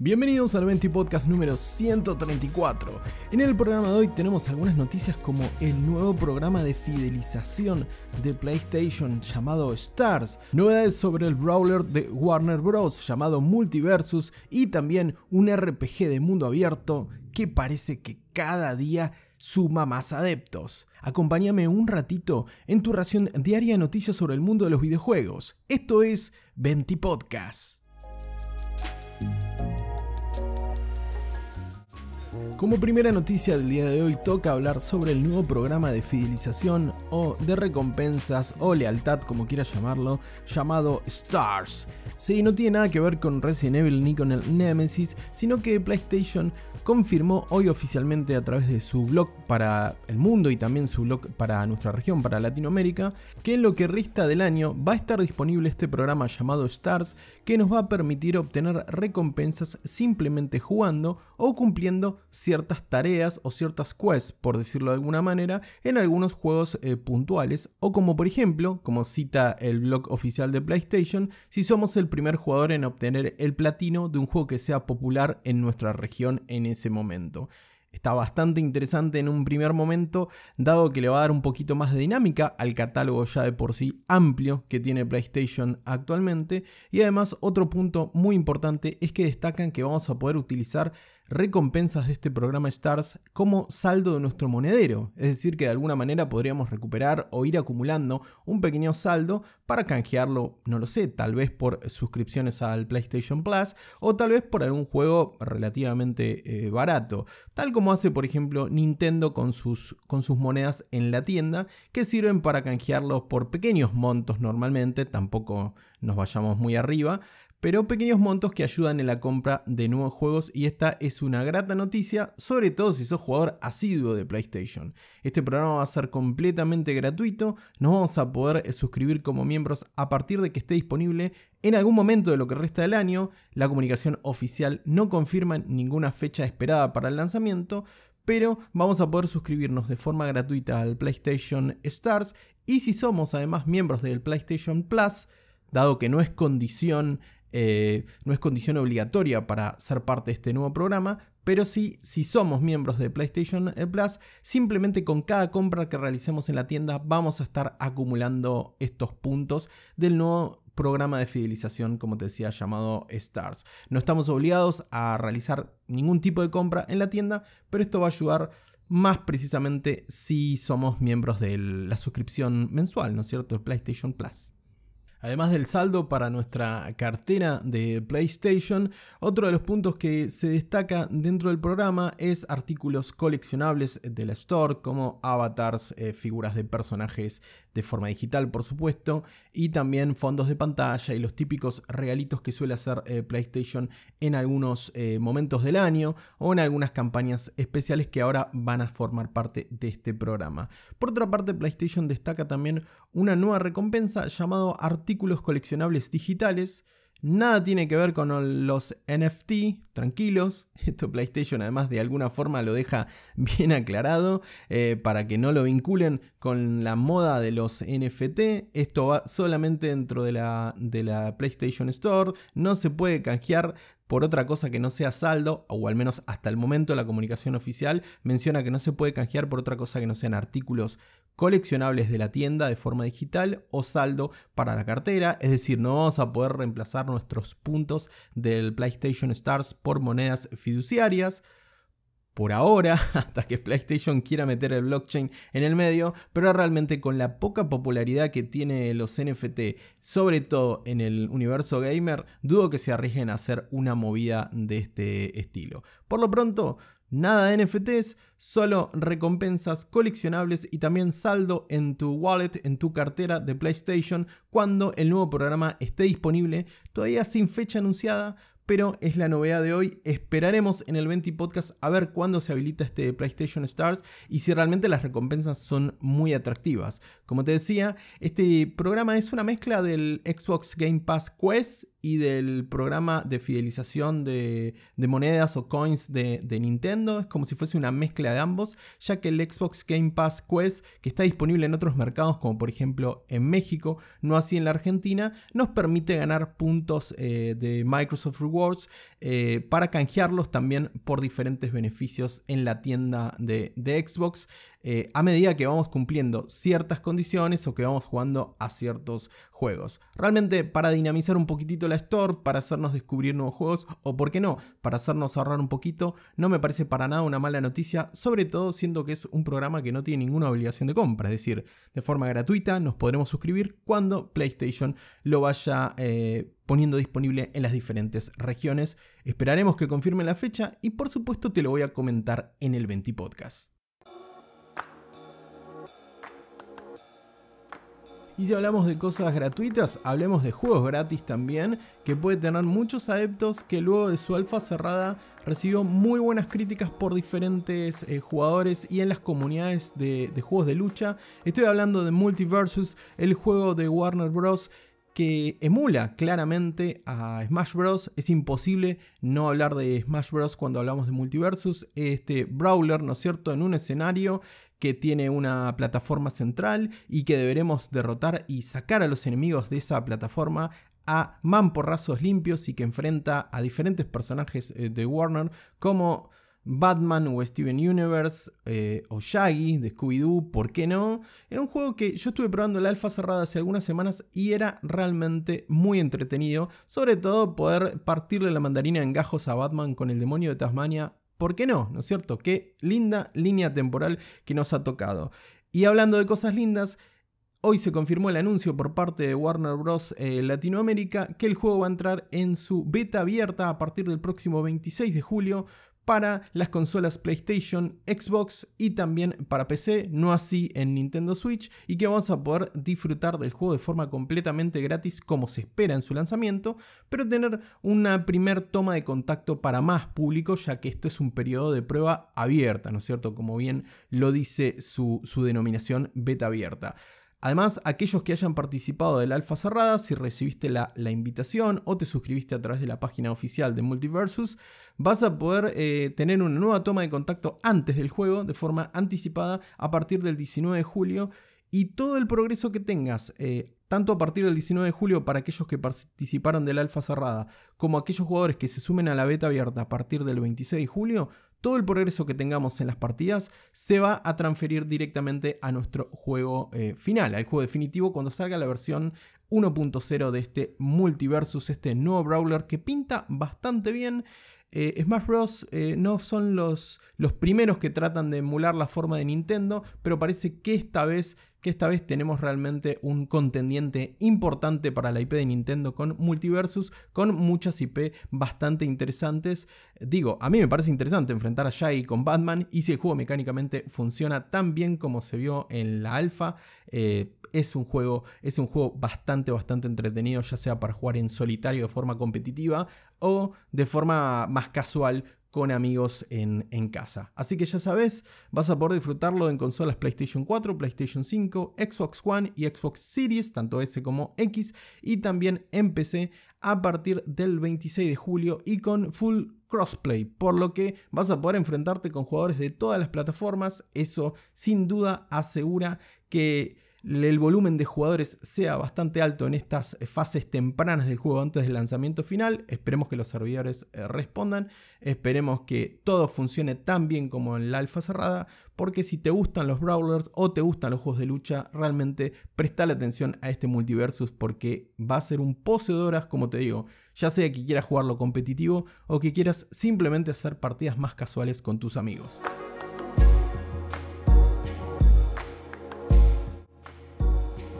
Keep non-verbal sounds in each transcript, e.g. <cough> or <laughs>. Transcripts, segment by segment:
Bienvenidos al 20 Podcast número 134. En el programa de hoy tenemos algunas noticias como el nuevo programa de fidelización de PlayStation llamado Stars, novedades sobre el brawler de Warner Bros. llamado Multiversus y también un RPG de mundo abierto que parece que cada día suma más adeptos. Acompáñame un ratito en tu ración diaria de noticias sobre el mundo de los videojuegos. Esto es 20 Podcast. Como primera noticia del día de hoy toca hablar sobre el nuevo programa de fidelización o de recompensas o lealtad como quieras llamarlo, llamado Stars. Sí, no tiene nada que ver con Resident Evil ni con el Nemesis, sino que PlayStation confirmó hoy oficialmente a través de su blog para el mundo y también su blog para nuestra región, para Latinoamérica, que en lo que resta del año va a estar disponible este programa llamado Stars que nos va a permitir obtener recompensas simplemente jugando o cumpliendo ciertas tareas o ciertas quests, por decirlo de alguna manera, en algunos juegos eh, puntuales o como por ejemplo, como cita el blog oficial de PlayStation, si somos el primer jugador en obtener el platino de un juego que sea popular en nuestra región en ese momento. Está bastante interesante en un primer momento, dado que le va a dar un poquito más de dinámica al catálogo ya de por sí amplio que tiene PlayStation actualmente. Y además otro punto muy importante es que destacan que vamos a poder utilizar recompensas de este programa Stars como saldo de nuestro monedero, es decir, que de alguna manera podríamos recuperar o ir acumulando un pequeño saldo para canjearlo, no lo sé, tal vez por suscripciones al PlayStation Plus o tal vez por algún juego relativamente eh, barato, tal como hace por ejemplo Nintendo con sus, con sus monedas en la tienda que sirven para canjearlos por pequeños montos normalmente, tampoco nos vayamos muy arriba, pero pequeños montos que ayudan en la compra de nuevos juegos y esta es una grata noticia, sobre todo si sos jugador asiduo de PlayStation. Este programa va a ser completamente gratuito, nos vamos a poder eh, suscribir como miembros a partir de que esté disponible en algún momento de lo que resta del año. La comunicación oficial no confirma ninguna fecha esperada para el lanzamiento, pero vamos a poder suscribirnos de forma gratuita al PlayStation Stars y si somos además miembros del PlayStation Plus, dado que no es condición eh, no es condición obligatoria para ser parte de este nuevo programa, pero sí, si somos miembros de PlayStation Plus, simplemente con cada compra que realicemos en la tienda vamos a estar acumulando estos puntos del nuevo programa de fidelización, como te decía, llamado Stars. No estamos obligados a realizar ningún tipo de compra en la tienda, pero esto va a ayudar más precisamente si somos miembros de la suscripción mensual, ¿no es cierto? PlayStation Plus. Además del saldo para nuestra cartera de PlayStation, otro de los puntos que se destaca dentro del programa es artículos coleccionables de la Store como avatars, eh, figuras de personajes de forma digital por supuesto, y también fondos de pantalla y los típicos regalitos que suele hacer eh, PlayStation en algunos eh, momentos del año o en algunas campañas especiales que ahora van a formar parte de este programa. Por otra parte, PlayStation destaca también una nueva recompensa llamado artículos coleccionables digitales, Nada tiene que ver con los NFT, tranquilos. <laughs> Esto PlayStation además de alguna forma lo deja <laughs> bien aclarado eh, para que no lo vinculen con la moda de los NFT. Esto va solamente dentro de la, de la PlayStation Store. No se puede canjear por otra cosa que no sea saldo, o al menos hasta el momento la comunicación oficial menciona que no se puede canjear por otra cosa que no sean artículos coleccionables de la tienda de forma digital o saldo para la cartera, es decir, no vamos a poder reemplazar nuestros puntos del PlayStation Stars por monedas fiduciarias. Por ahora, <laughs> hasta que PlayStation quiera meter el blockchain en el medio, pero realmente con la poca popularidad que tiene los NFT, sobre todo en el universo gamer, dudo que se arriesguen a hacer una movida de este estilo. Por lo pronto, Nada de NFTs, solo recompensas coleccionables y también saldo en tu wallet, en tu cartera de PlayStation cuando el nuevo programa esté disponible, todavía sin fecha anunciada, pero es la novedad de hoy. Esperaremos en el 20 Podcast a ver cuándo se habilita este PlayStation Stars y si realmente las recompensas son muy atractivas. Como te decía, este programa es una mezcla del Xbox Game Pass Quest y del programa de fidelización de, monedas o coins de, Nintendo. Es como si fuese una mezcla de ambos, ya que el Xbox Game Pass Quest, que está disponible en otros mercados como por ejemplo en México, no así en la Argentina, nos permite ganar puntos eh, de Microsoft Rewards eh, para canjearlos también por diferentes beneficios en la tienda de, de Xbox. Eh, a medida que vamos cumpliendo ciertas condiciones o que vamos jugando a ciertos juegos. Realmente para dinamizar un poquitito la store, para hacernos descubrir nuevos juegos o, por qué no, para hacernos ahorrar un poquito, no me parece para nada una mala noticia, sobre todo siendo que es un programa que no tiene ninguna obligación de compra, es decir, de forma gratuita nos podremos suscribir cuando PlayStation lo vaya eh, poniendo disponible en las diferentes regiones. Esperaremos que confirmen la fecha y por supuesto te lo voy a comentar en el 20 Podcast. Y si hablamos de cosas gratuitas, hablemos de juegos gratis también, que puede tener muchos adeptos que luego de su alfa cerrada recibió muy buenas críticas por diferentes eh, jugadores y en las comunidades de, de juegos de lucha. Estoy hablando de Multiversus, el juego de Warner Bros que emula claramente a Smash Bros. Es imposible no hablar de Smash Bros. cuando hablamos de Multiversus. Este brawler, ¿no es cierto?, en un escenario que tiene una plataforma central y que deberemos derrotar y sacar a los enemigos de esa plataforma a mamporrazos limpios y que enfrenta a diferentes personajes eh, de Warner como Batman o Steven Universe eh, o Shaggy de Scooby-Doo, ¿por qué no? Era un juego que yo estuve probando la alfa cerrada hace algunas semanas y era realmente muy entretenido, sobre todo poder partirle la mandarina en gajos a Batman con el demonio de Tasmania ¿Por qué no? ¿No es cierto? Qué linda línea temporal que nos ha tocado. Y hablando de cosas lindas, hoy se confirmó el anuncio por parte de Warner Bros. Eh, Latinoamérica que el juego va a entrar en su beta abierta a partir del próximo 26 de julio para las consolas PlayStation, Xbox y también para PC, no así en Nintendo Switch, y que vamos a poder disfrutar del juego de forma completamente gratis como se espera en su lanzamiento, pero tener una primer toma de contacto para más público, ya que esto es un periodo de prueba abierta, ¿no es cierto? Como bien lo dice su, su denominación beta abierta. Además, aquellos que hayan participado del alfa cerrada, si recibiste la, invitación o te suscribiste a través de la página oficial de Multiversus, vas a poder eh, tener una nueva toma de contacto antes del juego de forma anticipada a partir del 19 de julio. Y todo el progreso que tengas, eh, tanto a partir del 19 de julio para aquellos que participaron del alfa cerrada, como aquellos jugadores que se sumen a la beta abierta a partir del 26 de julio, todo el progreso que tengamos en las partidas se va a transferir directamente a nuestro juego eh, final, al juego definitivo cuando salga la versión 1.0 de este Multiversus, este nuevo brawler que pinta bastante bien. Eh, Smash Bros. Eh, no son los, los primeros que tratan de emular la forma de Nintendo, pero parece que esta vez que esta vez tenemos realmente un contendiente importante para la IP de Nintendo con Multiversus, con muchas IP bastante interesantes. Digo, a mí me parece interesante enfrentar a Shaggy con Batman y si el juego mecánicamente funciona tan bien como se vio en la alfa, eh, es un juego, es un juego bastante, bastante entretenido, ya sea para jugar en solitario de forma competitiva o de forma más casual con amigos en, casa. Así que ya sabes, vas a poder disfrutarlo en consolas PlayStation 4, PlayStation 5, Xbox One y Xbox Series, tanto S como X, y también en PC a partir del 26 de julio y con full crossplay, por lo que vas a poder enfrentarte con jugadores de todas las plataformas. Eso sin duda asegura que el volumen de jugadores sea bastante alto en estas fases tempranas del juego antes del lanzamiento final. Esperemos que los servidores eh, respondan. Esperemos que todo funcione tan bien como en la alfa cerrada. Porque si te gustan los brawlers o te gustan los juegos de lucha, realmente la atención a este multiversus porque va a ser un pose de horas, como te digo. Ya sea que quieras jugarlo competitivo o que quieras simplemente hacer partidas más casuales con tus amigos.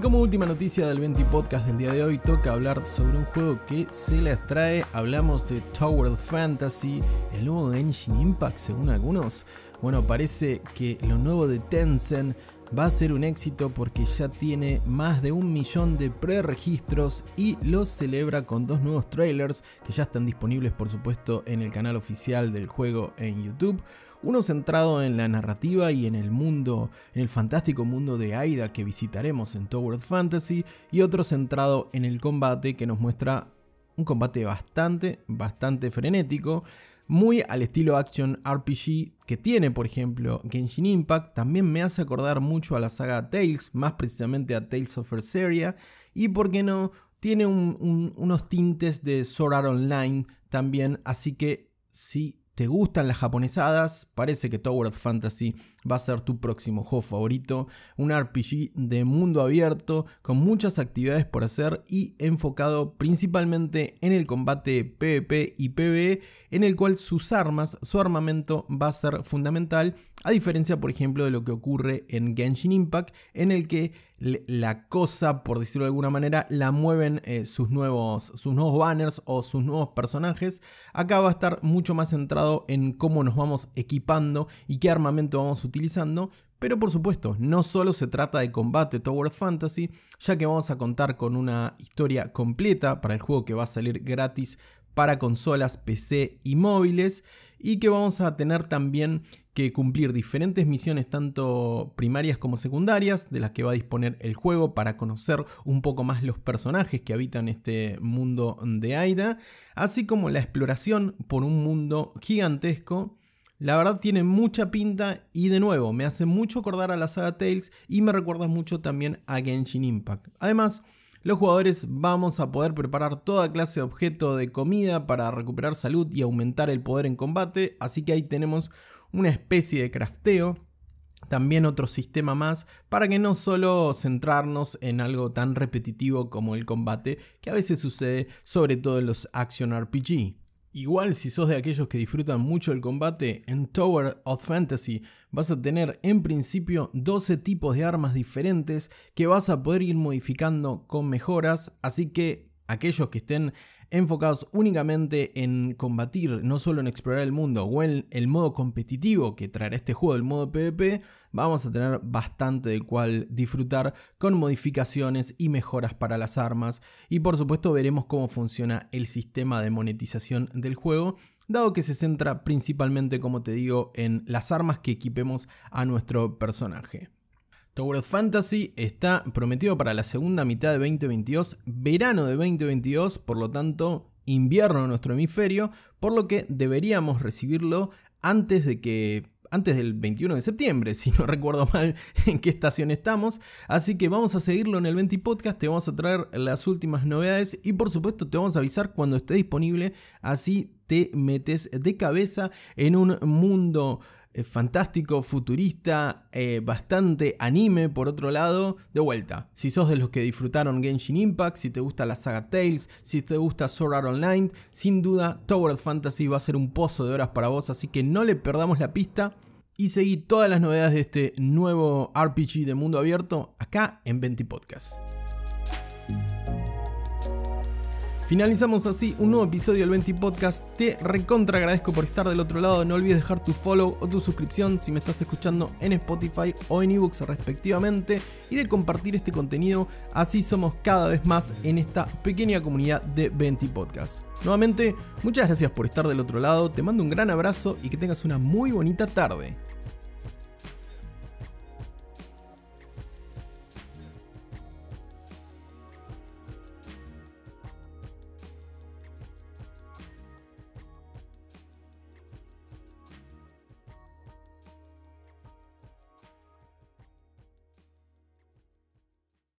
Y como última noticia del 20 Podcast del día de hoy, toca hablar sobre un juego que se les trae. Hablamos de Tower Fantasy, el nuevo Engine Impact, según algunos. Bueno, parece que lo nuevo de Tencent va a ser un éxito porque ya tiene más de un millón de preregistros y lo celebra con dos nuevos trailers que ya están disponibles, por supuesto, en el canal oficial del juego en YouTube. Uno centrado en la narrativa y en el mundo, en el fantástico mundo de Aida que visitaremos en Tower Fantasy, y otro centrado en el combate que nos muestra un combate bastante, bastante frenético, muy al estilo action RPG que tiene, por ejemplo, Genshin Impact. También me hace acordar mucho a la saga Tales, más precisamente a Tales of Berseria. Y por qué no, tiene unos tintes de Sword Art Online también, así que sí te gustan las japonesadas, parece que Tower of Fantasy va a ser tu próximo juego favorito, un RPG de mundo abierto con muchas actividades por hacer y enfocado principalmente en el combate PvP y PvE, en el cual sus armas, su armamento va a ser fundamental, a diferencia por ejemplo de lo que ocurre en Genshin Impact, en el que la cosa, por decirlo de alguna manera, la mueven eh, sus, nuevos, sus nuevos banners o sus nuevos personajes. Acá va a estar mucho más centrado en cómo nos vamos equipando y qué armamento vamos utilizando. Pero por supuesto, no solo se trata de combate Tower Fantasy, ya que vamos a contar con una historia completa para el juego que va a salir gratis para consolas, PC y móviles y que vamos a tener también que cumplir diferentes misiones tanto primarias como secundarias de las que va a disponer el juego para conocer un poco más los personajes que habitan este mundo de Aida, así como la exploración por un mundo gigantesco. La verdad tiene mucha pinta y de nuevo me hace mucho acordar a la saga Tales y me recuerda mucho también a Genshin Impact. Además, los jugadores vamos a poder preparar toda clase de objeto de comida para recuperar salud y aumentar el poder en combate, así que ahí tenemos una especie de crafteo. También otro sistema más para que no solo centrarnos en algo tan repetitivo como el combate, que a veces sucede sobre todo en los action RPG. Igual si sos de aquellos que disfrutan mucho el combate, en Tower of Fantasy vas a tener en principio 12 tipos de armas diferentes que vas a poder ir modificando con mejoras, así que aquellos que estén enfocados únicamente en combatir, no solo en explorar el mundo o en el modo competitivo que traerá este juego, el modo PvP, vamos a tener bastante del cual disfrutar con modificaciones y mejoras para las armas y por supuesto veremos cómo funciona el sistema de monetización del juego dado que se centra principalmente como te digo en las armas que equipemos a nuestro personaje. Tower Fantasy está prometido para la segunda mitad de 2022, verano de 2022, por lo tanto invierno en nuestro hemisferio, por lo que deberíamos recibirlo antes de que antes del 21 de septiembre, <laughs> si no recuerdo mal en qué estación estamos. Así que vamos a seguirlo en el 20 Podcast, te vamos a traer las últimas novedades y por supuesto te vamos a avisar cuando esté disponible, así te metes de cabeza en un mundo eh, fantástico, futurista, eh, bastante anime por otro lado. De vuelta, si sos de los que disfrutaron Genshin Impact, si te gusta la saga Tales, si te gusta Sword Art Online, sin duda Tower of Fantasy va a ser un pozo de horas para vos, así que no le perdamos la pista. Y seguí todas las novedades de este nuevo RPG de mundo abierto acá en 20 Podcast. Finalizamos así un nuevo episodio del 20 Podcast. Te recontra agradezco por estar del otro lado. No olvides dejar tu follow o tu suscripción si me estás escuchando en Spotify o en ebooks respectivamente. Y de compartir este contenido. Así somos cada vez más en esta pequeña comunidad de 20 Podcast. Nuevamente, muchas gracias por estar del otro lado. Te mando un gran abrazo y que tengas una muy bonita tarde.